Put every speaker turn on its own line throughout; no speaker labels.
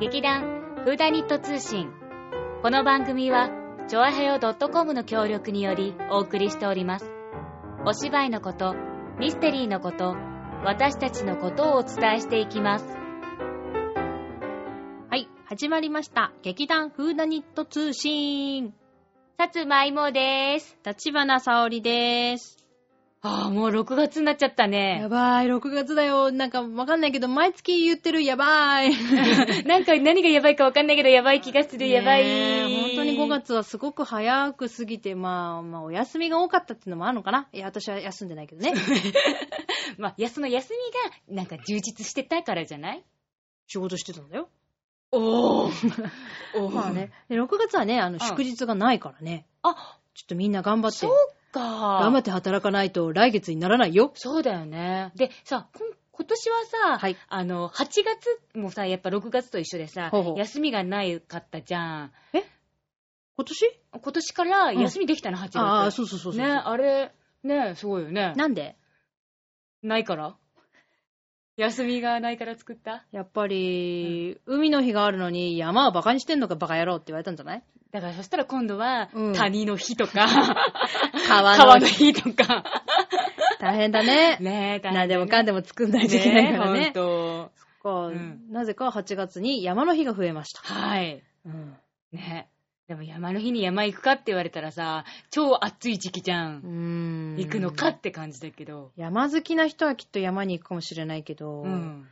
劇団フーダニット通信。この番組は、ちょあへよ .com の協力によりお送りしております。お芝居のこと、ミステリーのこと、私たちのことをお伝えしていきます。
はい、始まりました。劇団フーダニット通信。
さつまいもです。
立花沙織です。
ああ、もう6月になっちゃったね
や。ばい、6月だよ。なんかわかんないけど、毎月言ってるやばい。
なんか何がやばいかわかんないけど、やばい気がする、やばい。
本当に5。月はすごく早く過ぎて、まあ、まあ、お休みが多かったっていうのもあるのかないや、私は休んでないけどね。
まあ、やその休みが、なんか充実してたからじゃない？
仕事してたんだよ。
おー。お ー
まあね。。で6月はね、あの、
ん
祝日がないからね。
あ、
ちょっとみんな頑張って
そう、か。
頑張って働かないと来月にならないよ。
そうだよね。で、さ、今年はさ、
はい
あの、8月もさ、やっぱ6月と一緒でさ、
ほうほう
休みがないかったじゃん。
今年？
今年から休みできたの、8月。
ああ、そうそうそうそう。
ね、あれ、ね、すごいよね。
なんで？
ないから？休みがないから作った？
やっぱり、海の日があるのに山をバカにしてんのかバカ野郎って言われたんじゃない？
だからそしたら今度は、
うん
谷の日とか、
川
川の日とか。
大変だね。
ねえ、大変
何でもかんでも作んないといけないからね。
ねえ、ほんと。
か
うん
なぜか8月に山の日が増えました。
はい。
うん。
ねでも山の日に山行くかって言われたらさ、超暑い時期じゃ。
うんーん
行くのかって感じだけど。
山好きな人はきっと山に行くかもしれないけど、
うん。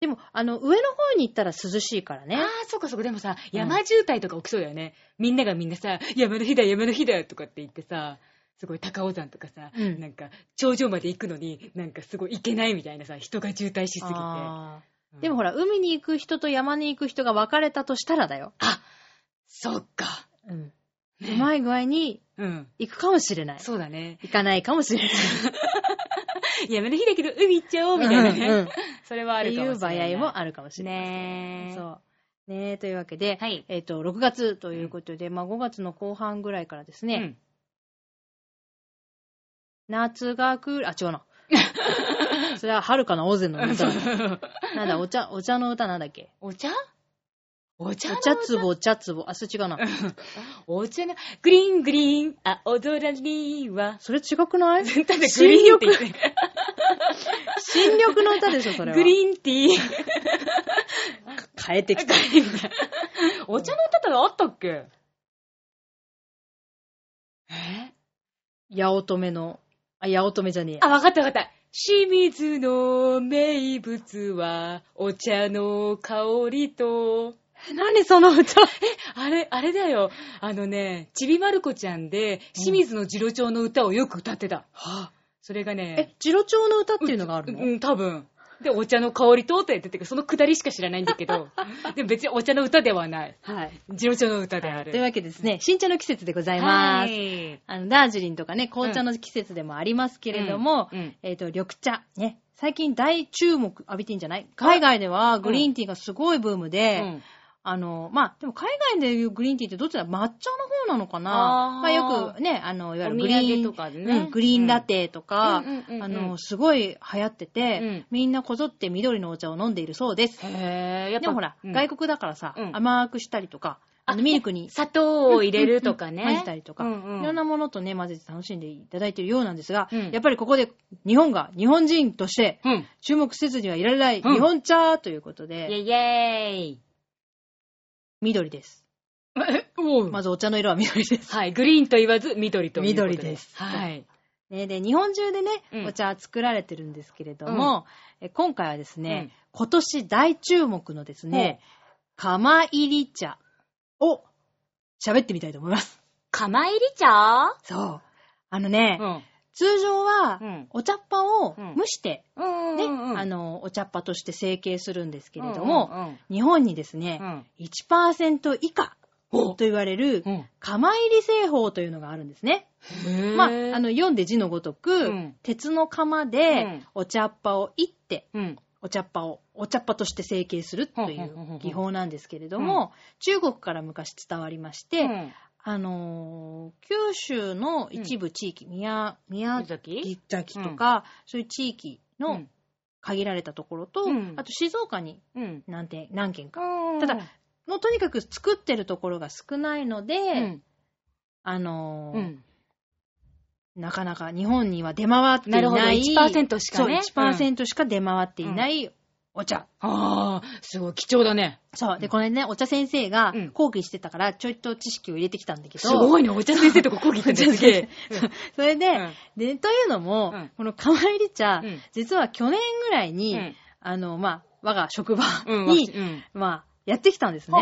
でも、あの、上の方に行ったら涼しいからね
あ。あ、そっかそっか。でもさ、
うん
山渋滞とか起きそうだよね。みんながみんなさ、山の日だ、山の日だとかって言ってさ、すごい高尾山とかさ、
うん
なんか頂上まで行くのに、なんかすごい行けないみたいなさ、人が渋滞しすぎて。
あ
うん
ーでもほら、海に行く人と山に行く人が分かれたとしたらだよ。
あ、そっか。
うん。うまい具合に
うん。
行くかもしれない。
そうだね。
行かないかもしれない。
山の日だけど海行っちゃおうみたいなね。
うんうん
それはあるかもしれない。
場合もあるかもしれない。
ねえ。
そう。ねえ、というわけで、
はい
えっ、と、6月ということで、まあ5月の後半ぐらいからですね、
うん。
夏が来る、あ、違うな。それは遥かな大勢の歌だ。なんだ、お茶、お茶の歌なんだっけ？
お茶？お茶
お
の
茶壺、お茶壺。あ、それ違うな。
お茶の、グリーングリーン、青空には、
それ違くない？
ただグリーンって言って
新緑の歌でしょ、それは。
グリーンティー。
変えてきた。
お茶の歌とかあったっけ？え？
八乙女の、あ、八乙女じゃねえや。
あ、わかったわかった。清水の名物は、お茶の香りと、
何その歌？
あれ、あれだよ。あのね、ちびまる子ちゃんで、清水の次郎長の歌をよく歌ってた。それが
え
ね、、
次郎長の歌っていうのがあるの、
うん、多分。で、お茶の香りとって言ってて、そのくだりしか知らないんだけど、でも別にお茶の歌ではない。
はい。
次郎長の歌である。
というわけでですね、新茶の季節でございます。
はい
あの、ダージリンとかね、紅茶の季節でもありますけれども、
うんうん
えっ、と、緑茶。ね。最近大注目浴びてんじゃない？海外ではグリーンティーがすごいブームで、
うん
あの、まあ、でも海外でいうグリーンティーってどっちだ抹茶の方なのかな？まあ、よくね、あの、いわゆるグリーン
とかでね
うんグリーンラテとか、
うんうんうんうん
あの、すごい流行ってて、
うん
みんなこぞって緑のお茶を飲んでいるそうです。
へぇやっぱ。
でもほら、
うん
外国だからさ、
うん
甘くしたりとか、あの
あ
ミルクに
砂糖を入れるとかね。
混ぜたりとか、
うんうん
いろんなものとね、混ぜて楽しんでいただいているようなんですが、
うん
やっぱりここで日本が、日本人として
うん。
注目せずにはいられない
うん
日本茶ということ
イェ
で、
イイェイ。
緑です。
お
まずお茶の色は緑です。
はい。グリーンと言わず、緑ということ
緑です
はい。
ね、で、日本中でね、
うん
お茶作られてるんですけれども、え今回はですね、
うん
今年大注目のですね、釜入り茶を喋ってみたいと思います。
釜入り茶？
そう。あのね、
ん。
通常は
うん、
お茶っ葉を
うん。
蒸して、
うん
ね、
うん。
あの、お茶っ葉として成形するんですけれども、日本にですね
う、ん。
1%以下
お。
と言われる
うん。
釜入り製法というのがあるんですね。まあ、あの、読んで字のごとく、
うん。
鉄の釜
う
で
ん。
お茶っ葉をいって、
うん。
お茶っ葉を、お茶っ葉として成形するという技法なんですけれども、中国から昔伝わりまして、
うん
あのー九州の一部地域、宮、宮
宮崎？
崎とか、そういう地域の、
うん
限られたところと、
うん
あと静岡に
うん。
何点何件か。
うん
ただ、もうとにかく作ってるところが少ないので、
うん。
あのー
うん。
なかなか日本には出回ってい
なるほど。
ない。
1%しかね。
そう、1%しか出回っていないお茶。
ああ、すごい貴重だね。
そう。で、これね、お茶先生が
うん
講義してたから、ちょいと知識を入れてきたんだけど。
すごいね。お茶先生とここ来ててすげえ。
それで、
うん
で、というのも、
うん
この釜入り茶、
うん
実は去年ぐらいに、
うん
あの、まあ、我が職場
うん。
に、
うん。
まあ、やってきたんですね。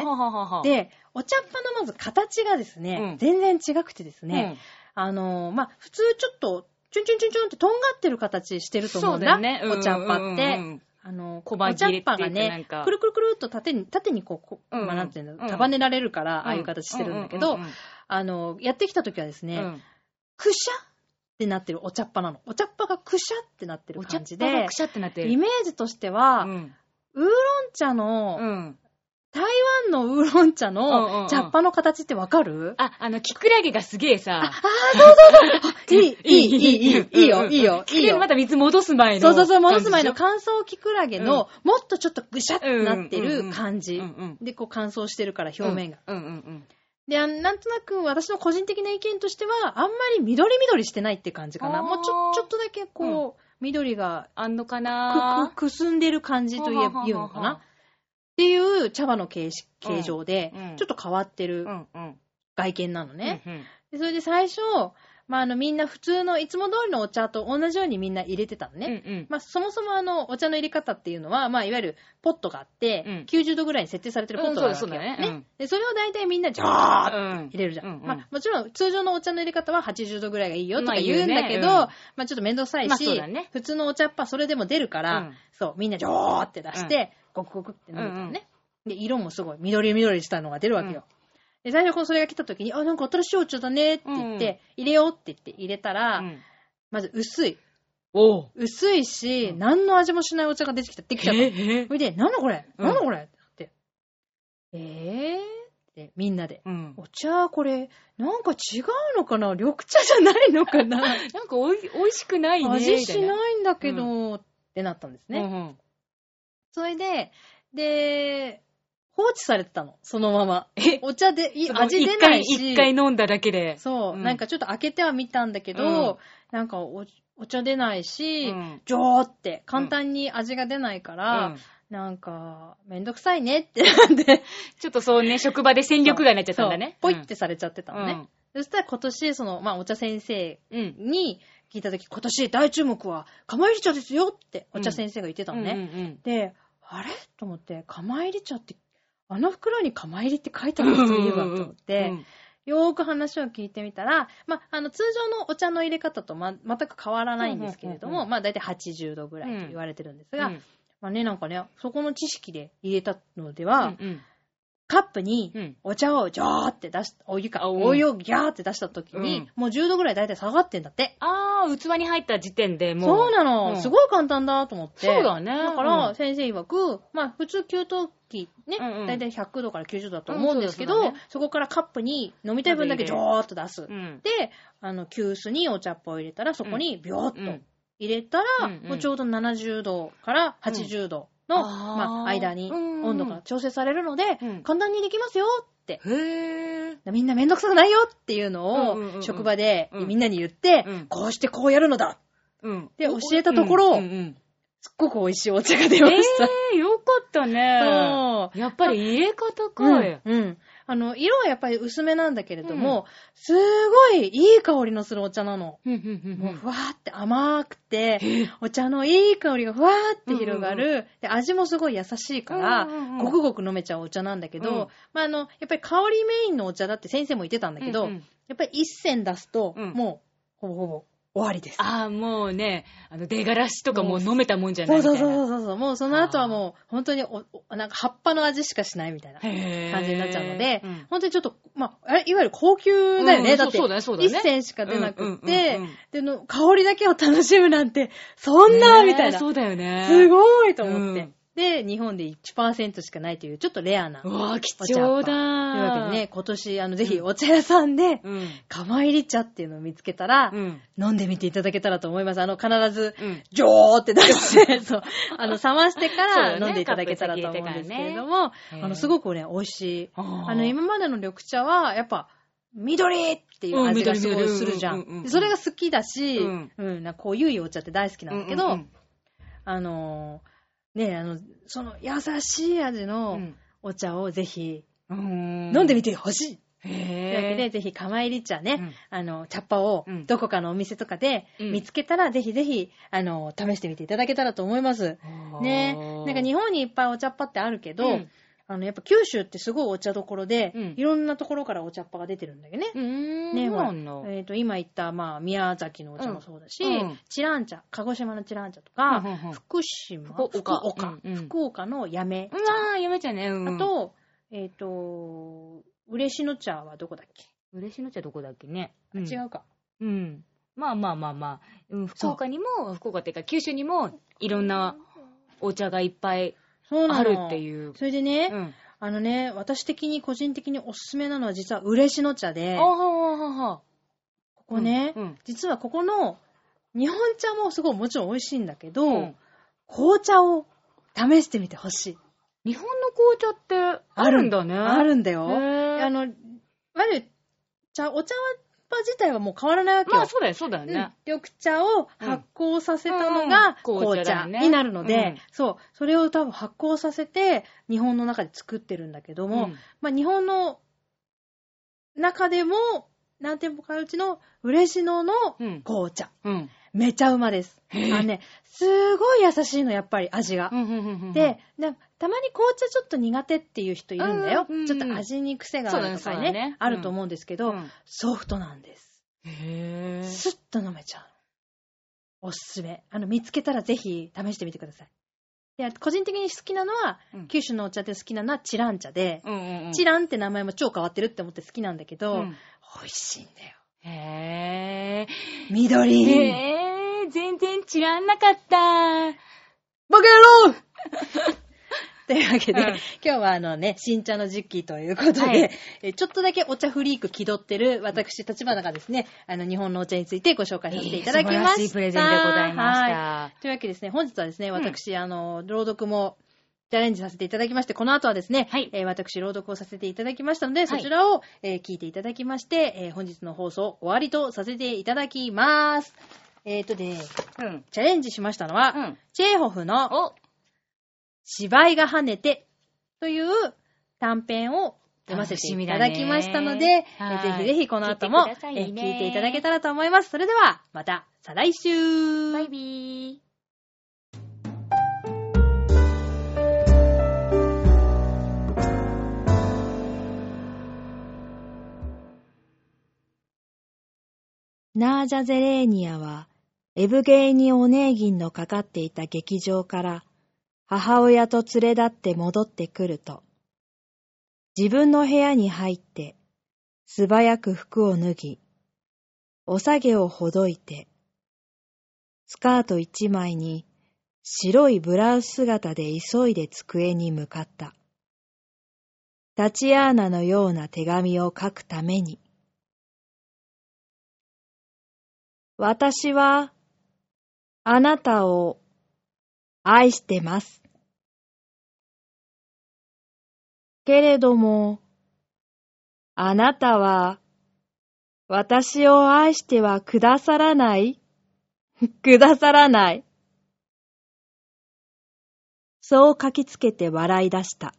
で、お茶っ葉のまず形がですね、
うん
全然違くてですね、あの、まあ、普通ちょっと、チュンチュンチュンチュンってとんがってる形してると思うんだ。
そうだよね。
お茶っ葉って。あの、
小判
お茶っ
切れっていうか
葉がねくるくるくるっと縦に、縦にこう、こう
うん
まあ、なんていう
うん
の、束ねられるから、ああいう形してるんだけど、あの、やってきた時はですね、
うんうん
くしゃってなってるお茶っ葉なの。お茶っ葉がくしゃってなってる
お茶っ
感じで
葉がく、しゃってなってる。
イメージとしては、
うん
ウーロン茶の、
うん。
台湾のウーロン茶の茶っ葉の形ってわかる、
あ、あの、キクラゲがすげえさ。
いい、いい、いい、いい、いいよ、いいよ、いいよ。
キクラゲま。た水戻す前の。
そうそうそう、戻す前の
感
乾燥キクラゲの、もっとちょっとぐしゃってなってる感じ。
じで
こう乾燥してるから表面が。
うん。うんうん。
で、あなんとなく私の個人的な意見としては、あんまり緑緑してないって感じかな。もうちょ、ちょっとだけこう、緑が
あんのか
く
な
くくすんでる感じと言え言うのかなっていう茶葉の形式形状でちょっと変わってる。外見なのね。それで最初、まあ、あの、みんな普通のいつも通りのお茶と同じようにみんな入れてたのね。
うんうん。
まあ、そもそもあの、お茶の入れ方っていうのは、まあ、いわゆるポットがあって、
うん。
90度ぐらいに設定されてるポットがあるわけよ、
うんね。うん。
で、それを大体みんなジャーッ
うん。
入れるじゃん。
うんうん。
まあ、もちろん通常のお茶の入れ方は80度ぐらいがいいよとか
まあ
言うんだけど、
言うね。うん。
まあちょっとめんどくさいし、
まあね。
普通のお茶っ葉それでも出るから、
うん。
そう、みんなジョーって出して、ゴクゴクって飲むからね。で、色もすごい緑緑したのが出るわけよ。で、最初それが来た時に、あ、なんか新しいお茶だねって言って、入れようって言って入れたら、
うん
まず薄い。
おう。
薄いし、
うん
何の味もしないお茶が出てきた。できちゃった。
ええ
それで、なんだこれ？
うん
なんだこれ？って。えー？って、みんなで。
うん。
お茶、これ、なんか違うのかな？緑茶じゃないのかな？
なんかおい、美味しくないね。
味し
な
ないんだけど、ってなったんですね。
うん
それで、で、放置されてたの。そのまま。
え？
お茶で、い味出ないし。
一回、一回飲んだだけで。
そう、
うん
なんかちょっと開けてはみたんだけど、
うん
なんかおお茶出ないし、
うん
ジョーって簡単に味が出ないから、
うん
なんか、めんどくさいねってなんで、
ちょっとそうね、職場で戦力外になっちゃったんだね。
そうポイってされちゃってたのね。
うん
そしたら今年、その、まあ、お茶先生
うん。
に聞いたとき、今年大注目は、釜入り茶ですよって、お茶先生が言ってたのね。
うんうん
で、あれ？と思って、釜入り茶って、あの袋に釜入りって書いてある人いるわと思って、
うん
よーく話を聞いてみたら、まあ、あの、通常のお茶の入れ方と、ま、全く変わらないんですけれども、
うんうんうん
まあ、だいたい80度ぐらいと言われてるんですが、
うん
まあね、なんかね、そこの知識で入れたのでは、
うん
カップに
うん
お茶をジャーって出し、お湯か、お湯をギャーって出した時に、
うん
もう10度ぐらいだいたい下がってんだって。
あー、器に入った時点でもう。
そうなの、
うん
すごい簡単だと思って。
そうだね。
だから、先生曰く、まあ、普通給湯器ね、
うんうん
だいたい100度から90度だと思うんですけど、
うんそ
こからカップに飲みたい分だけジョーっと出す。
うん。
で、あの、急須にお茶っ葉を入れたら、そこにビョーっと
うん
入れたら、もうちょうど70度から80度の、
あー
まあ、間に
うん
温度が調整されるので、
うん
簡単にできますよって。
へー。
みんなめんどくさくないよっていうのを、職場で
うん
みんなに言って、
うん
こうしてこうやるのだ
うん。
で教えたところ
うんうんうん
すっごく美味しいお茶が出ました。
えー、よかったね。
そう
やっぱり入れ方か
うん
い。
うん。あの、色はやっぱり薄めなんだけれども、すごいいい香りのするお茶なの。
うんうんうん
もうふわーって甘くて、お茶のいい香りがふわーって広がる。で味もすごい優しいから、
うんうんうん。
ごくごく飲めちゃうお茶なんだけど、
うん。
まあ、あの、やっぱり香りメインのお茶だって先生も言ってたんだけど、
うんうん。
やっぱり一銭出すと、
うん。
もう、ほぼほぼ終わりです。
ああ、もうね、あの、出がらしとかもう飲めたもんじゃな
そそう
いうみたいな。
そうそうそう。もうその後はもう、本当にお、おなんか葉っぱの味しかしないみたいな。感じになっちゃうので
うん
本当にちょっと、まあ、あれいわゆる高級だよね。
うん
だって、一銭しか出なくってでの、香りだけを楽しむなんて、そんな、みたいな。
そうだよね。
すごいと思って。
うん
で、日本で1%しかないという、ちょっとレアな。
うわぁ、貴重だ
というわけでね、今年、あの、ぜひお茶屋さんで、
うん。
釜入り茶っていうのを見つけたら、
うん。
飲んでみていただけたらと思います。あの、必ず、
うん。
ジョーって出して、そう、あの、冷ましてから飲んでいただけたらと思うんですけれども、
へー
あの、すごくね、美味しい。
あ
の、今までの緑茶は、やっぱ、緑っていう味がすごいするじゃ
うん
それが好きだし、
うん
うん、なんかこういうお茶って大好きなんだけど、
うんうん
あのー、ねあの、その優しい味
う
の
ん。
お茶をぜひ
うん。
飲んでみてほしい。というわけ
へ
で、ぜひ、釜入り茶ね、
うん。
あの、茶っ葉を
うん、
どこかのお店とかで
うん。
見つけたら、ぜひぜひ、あの、試してみていただけたらと思います。
ぇ
ね。なんか日本にいっぱいお茶っ葉ってあるけど、
うん
あの、やっぱ九州ってすごいお茶どころで、
うん
いろんなところからお茶っ葉が出てるんだけどね。
うーん。
ね、ほら。えっ、と、今言った、まあ、宮崎のお茶もそうだし、
うんうん
チラン茶、鹿児島のチラン茶とか、
うんうんうん
福島、
福岡
福岡、
うんうん
福岡のやめ
うわぁ、やめちゃうね。うん。
あ、と、えっ、と、嬉野茶はどこだっけ、
嬉野茶どこだっけね。
あ違うか。
うん。まあまあまあまあ、うん、福岡にも、福岡っていうか九州にもいろんなお茶がいっぱい
そうなの。
あるっていう。
それでね、
うん。
あのね、私的に個人的におすすめなのは実は嬉野茶で、
あはははは。
ここね、
うん。
実はここの日本茶もすごいもちろん美味しいんだけど、
うん
紅茶を試してみてほしい。
日本の紅茶ってあるんだね。
あるんだよ。あの、いわゆる茶、お茶葉自体はもう変わらないわけよ。
まあそうだよ、そうだよ
うん
ね。
緑茶を発酵させたの
うん
が
うん
紅茶になるので、
うん
そう、それを多分発酵させて日本の中で作ってるんだけども、
うん
まあ日本の中でも何店舗かうちの嬉野の
うん。
紅茶。
うん。
めちゃうまです。あのね、すごい優しいの、やっぱり味が。で、なたまに紅茶ちょっと苦手っていう人いるんだよ。ちょっと味に癖があるとかねあると思うんですけど、
うん
ソフトなんです。
へぇ
スッと飲めちゃう。おすすめ。あの、見つけたらぜひ試してみてください。で、個人的に好きなのは、
うん
九州のお茶で好きなのはチラン茶で。チランって名前も超変わってるって思って好きなんだけど、
うん
美味しいんだよ。
へぇ
緑。
へぇ全然知らんなかった。
バカ野郎というわけで、
うん
今日はあのね、新茶の時期ということで、
はい
えちょっとだけお茶フリーク気取ってる私、立花がですね、あの、日本のお茶についてご紹介させていただきました。
素晴らしいプレゼンでございまし
はい
た。
というわけでですね、本日はですね、私、あの、朗読もチャレンジさせていただきまして、この後はですね、
はい
えー私、朗読をさせていただきましたので、そちらを、えー聞いていただきまして、えー本日の放送終わりとさせていただきます。えっ、とね、
うん。
チャレンジしましたのは、
うん。
チェーホフの
お
芝居が跳ねてという短編を読ませていただきましたので、
ね
えぜひぜひこの後も
聞いね
え聞いていただけたらと思います。それでは、また再来週
バイビー。
ナージャ・ゼレーニアは、エブゲーニ・オネーギンのかかっていた劇場から、母親と連れ立って戻ってくると、自分の部屋に入って、素早く服を脱ぎ、お下げをほどいて、スカート一枚に白いブラウス姿で急いで机に向かった。タチアーナのような手紙を書くために、私は、あなたを愛してます。けれども、あなたは、私を愛してはくださらない？くださらない。そう書きつけて笑い出した。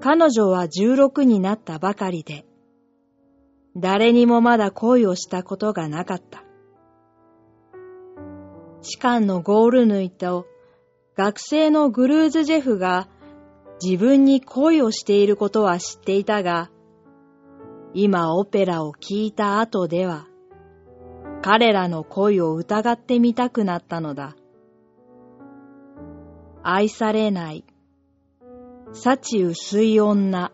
彼女は16になったばかりで、誰にもまだ恋をしたことがなかった。士官のゴールヌイと学生のグルーズジェフが自分に恋をしていることは知っていたが、今オペラを聴いた後では、彼らの恋を疑ってみたくなったのだ。愛されない、幸薄い女。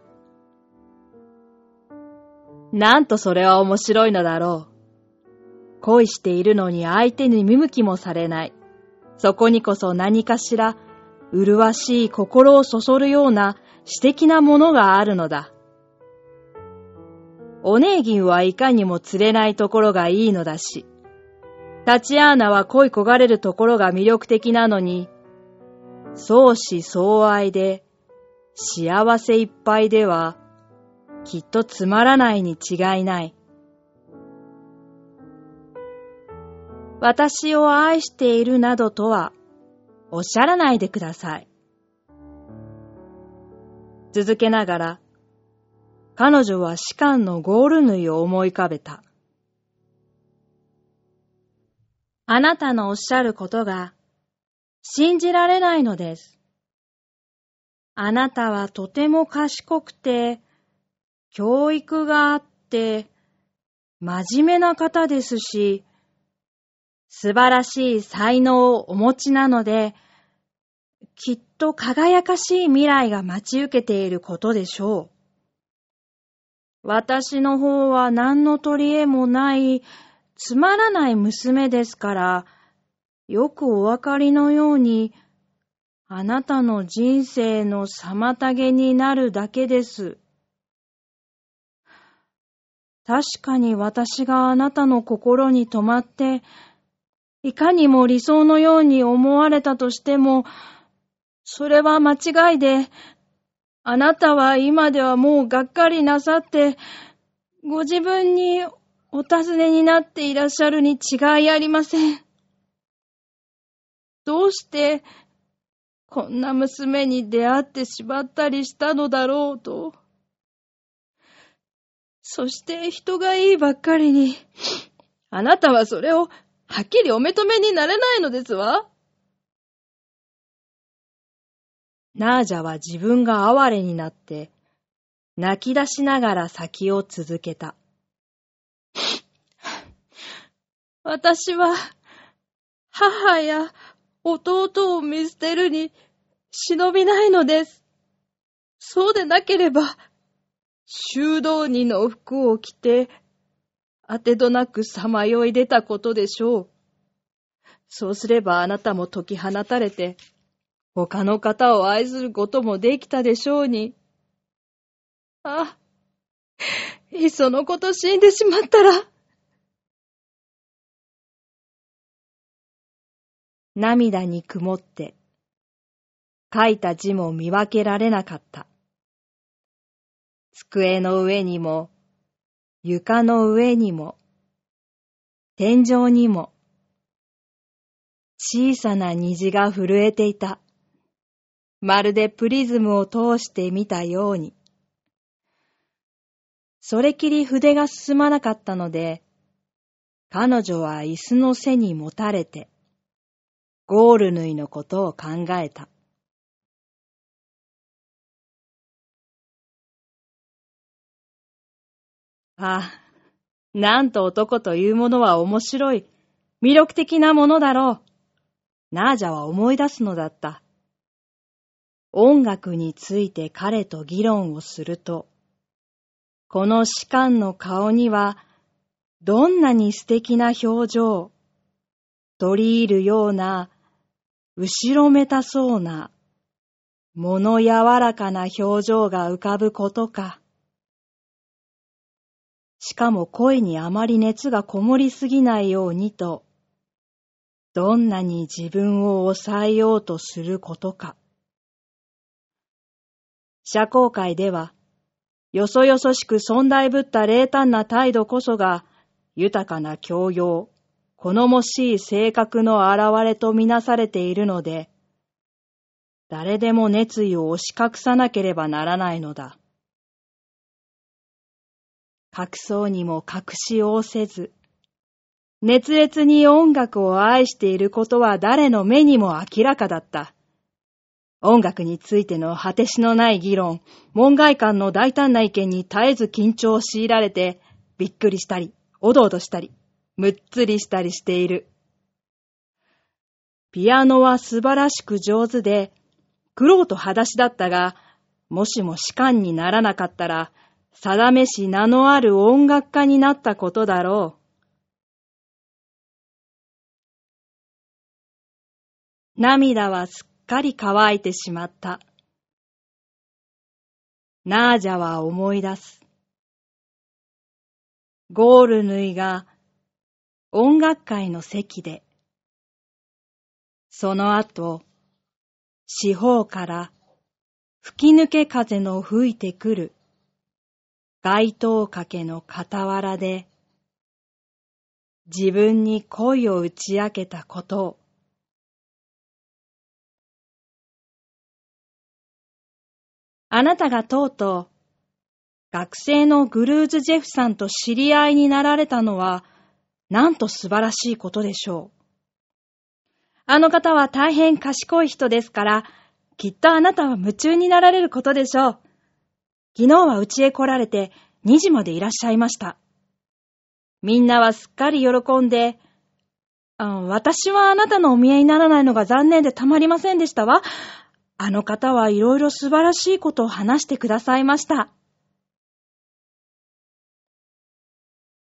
なんとそれは面白いのだろう。恋しているのに相手に見向きもされない。そこにこそ何かしら、麗しい心をそそるような詩的なものがあるのだ。お姉銀はいかにも釣れないところがいいのだし、タチアーナは恋焦がれるところが魅力的なのに、相思相愛で、幸せいっぱいでは、きっとつまらないに違いない。私を愛しているなどとは、おっしゃらないでください。続けながら、彼女は士官のゴール縫いを思い浮かべた。あなたのおっしゃることが信じられないのです。あなたはとても賢くて、教育があって、真面目な方ですし、素晴らしい才能をお持ちなので、きっと輝かしい未来が待ち受けていることでしょう。私の方は何の取り柄もない、つまらない娘ですから、よくお分かりのように、あなたの人生の妨げになるだけです。確かに私があなたの心に留まって、いかにも理想のように思われたとしても、それは間違いで、あなたは今ではもうがっかりなさって、ご自分にお尋ねになっていらっしゃるに違いありません。どうして、こんな娘に出会ってしまったりしたのだろうと。そして人がいいばっかりに、あなたはそれをはっきりお認めになれないのですわ。ナージャは自分が哀れになって、泣き出しながら先を続けた。私は、母や弟を見捨てるに忍びないのです。そうでなければ、修道人の服を着て、当てどなくさまよい出たことでしょう。そうすればあなたも解き放たれて、他の方を愛することもできたでしょうに。あ、いっそのこと死んでしまったら。涙に曇って、書いた字も見分けられなかった。机の上にも、床の上にも、天井にも、小さな虹が震えていた。まるでプリズムを通して見たように。それきり筆が進まなかったので、彼女は椅子の背にもたれて、ゴール縫いのことを考えた。ああ、なんと男というものは面白い、魅力的なものだろう。ナージャは思い出すのだった。音楽について彼と議論をすると、この士官の顔には、どんなに素敵な表情、取り入るような、後ろめたそうな、物柔らかな表情が浮かぶことか。しかも声にあまり熱がこもりすぎないようにと、どんなに自分を抑えようとすることか。社交界では、よそよそしく尊大ぶった冷淡な態度こそが、豊かな教養、好もしい性格の現れとみなされているので、誰でも熱意を押し隠さなければならないのだ。隠そうにも隠しおせず、熱烈に音楽を愛していることは誰の目にも明らかだった。音楽についての果てしのない議論、門外観の大胆な意見に絶えず緊張を強いられて、びっくりしたり、おどおどしたり、むっつりしたりしている。ピアノは素晴らしく上手で、苦労と裸足だったが、もしも士官にならなかったら、定めし名のある音楽家になったことだろう。涙はすっかり乾いてしまった。ナージャは思い出す。ゴールヌイが音楽会の席で、その後、四方から吹き抜け風の吹いてくる街灯掛けの傍らで、自分に恋を打ち明けたことを、あなたがとうとう、学生のグルーズ・ジェフさんと知り合いになられたのは、なんと素晴らしいことでしょう。あの方は大変賢い人ですから、きっとあなたは夢中になられることでしょう。昨日は家へ来られて2時までいらっしゃいました。みんなはすっかり喜んで、私はあなたのお見えにならないのが残念でたまりませんでしたわ。あの方はいろいろ素晴らしいことを話してくださいました。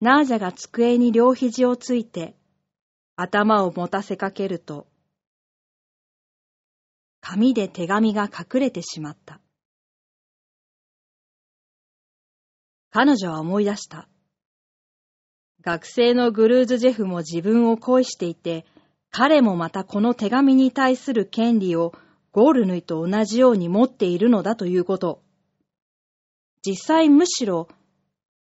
ナージャが机に両肘をついて、頭を持たせかけると、紙で手紙が隠れてしまった。彼女は思い出した。学生のグルーズ・ジェフも自分を恋していて、彼もまたこの手紙に対する権利をゴールヌイと同じように持っているのだということ。実際むしろ、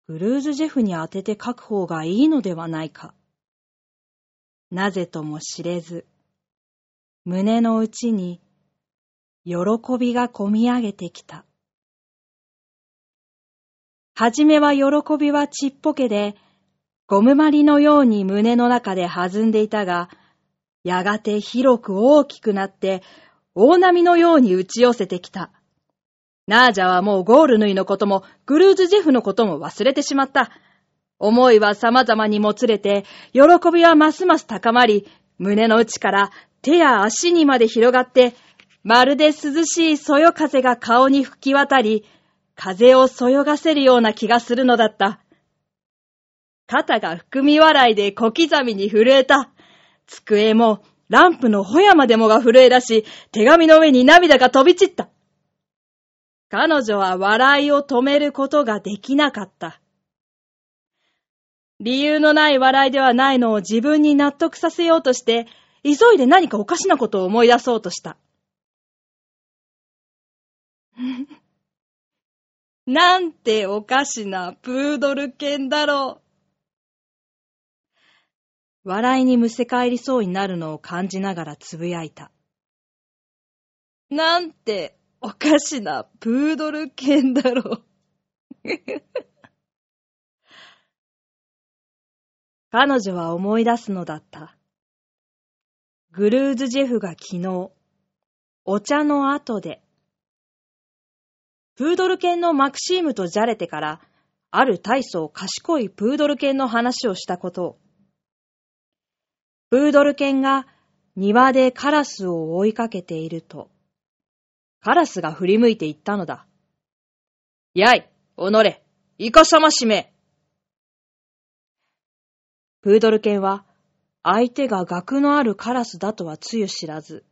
グルーズジェフに当てて書く方がいいのではないか。なぜとも知れず、胸の内に喜びがこみ上げてきた。はじめは喜びはちっぽけで、ゴムまりのように胸の中で弾んでいたが、やがて広く大きくなって大波のように打ち寄せてきた。ナージャはもうゴールヌイのことも、グルーズジェフのことも忘れてしまった。思いは様々にもつれて、喜びはますます高まり、胸の内から手や足にまで広がって、まるで涼しいそよ風が顔に吹き渡り、風をそよがせるような気がするのだった。肩が含み笑いで小刻みに震えた。机もランプのホヤまでもが震え出し、手紙の上に涙が飛び散った。彼女は笑いを止めることができなかった。理由のない笑いではないのを自分に納得させようとして、急いで何かおかしなことを思い出そうとした。なんておかしなプードル犬だろう。笑いにむせ返りそうになるのを感じながらつぶやいた。なんておかしなプードル犬だろう。彼女は思い出すのだった。グルーズジェフが昨日、お茶の後で、プードル犬のマクシームとじゃれてから、ある大層賢いプードル犬の話をしたことを、プードル犬が庭でカラスを追いかけていると、カラスが振り向いて言ったのだ。やい、おのれ、イカサマしめ。プードル犬は、相手が額のあるカラスだとはつゆ知らず、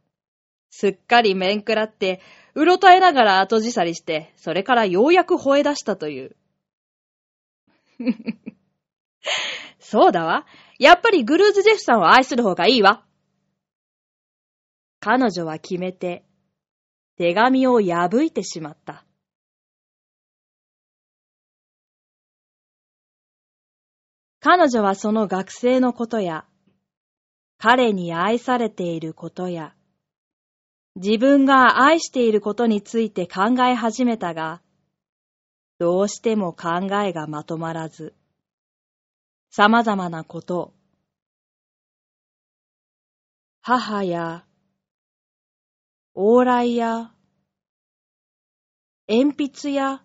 すっかり面食らって、うろたえながら後じさりして、それからようやく吠え出したという。そうだわ。やっぱりグルーズ・ジェフさんを愛する方がいいわ。彼女は決めて、手紙を破いてしまった。彼女はその学生のことや、彼に愛されていることや、自分が愛していることについて考え始めたが、どうしても考えがまとまらず、様々なこと、母や、往来や、鉛筆や、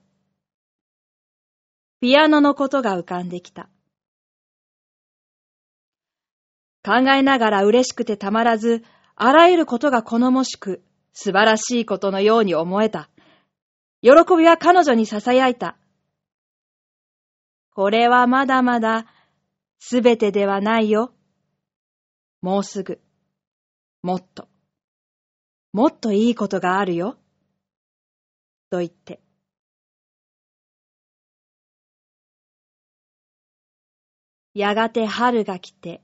ピアノのことが浮かんできた。考えながら嬉しくてたまらず、あらゆることが好もしく、素晴らしいことのように思えた。喜びは彼女に囁いた。これはまだまだすべてではないよ。もうすぐ、もっと、もっといいことがあるよ。と言って。やがて春が来て、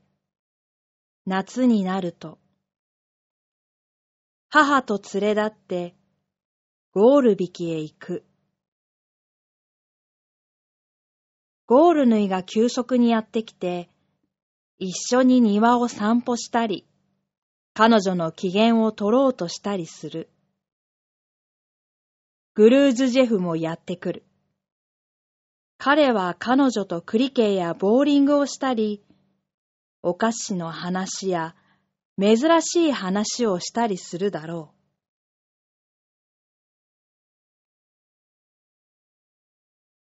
夏になると、母と連れ立ってゴール引きへ行く。ゴール縫いが急速にやってきて、一緒に庭を散歩したり、彼女の機嫌を取ろうとしたりする。グルーズジェフもやってくる。彼は彼女とクリケーやボーリングをしたり、お菓子の話や珍しい話をしたりするだろう。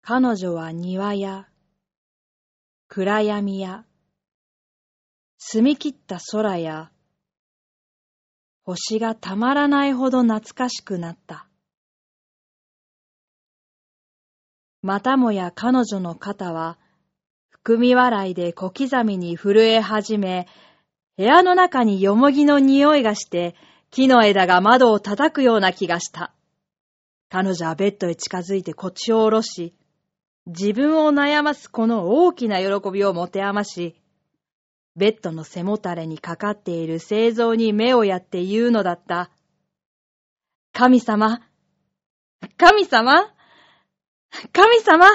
彼女は庭や暗闇や澄み切った空や星がたまらないほど懐かしくなった。またもや彼女の肩は含み笑いで小刻みに震え始め、部屋の中によもぎの匂いがして木の枝が窓を叩くような気がした。彼女はベッドへ近づいて腰を下ろし、自分を悩ますこの大きな喜びを持て余し、ベッドの背もたれにかかっている製造に目をやって言うのだった。神様神様神様